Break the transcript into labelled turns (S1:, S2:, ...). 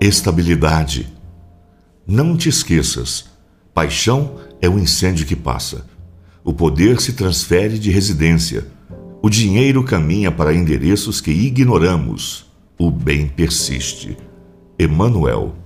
S1: Estabilidade. Não te esqueças: paixão é um incêndio que passa. O poder se transfere de residência. O dinheiro caminha para endereços que ignoramos. O bem persiste. Emmanuel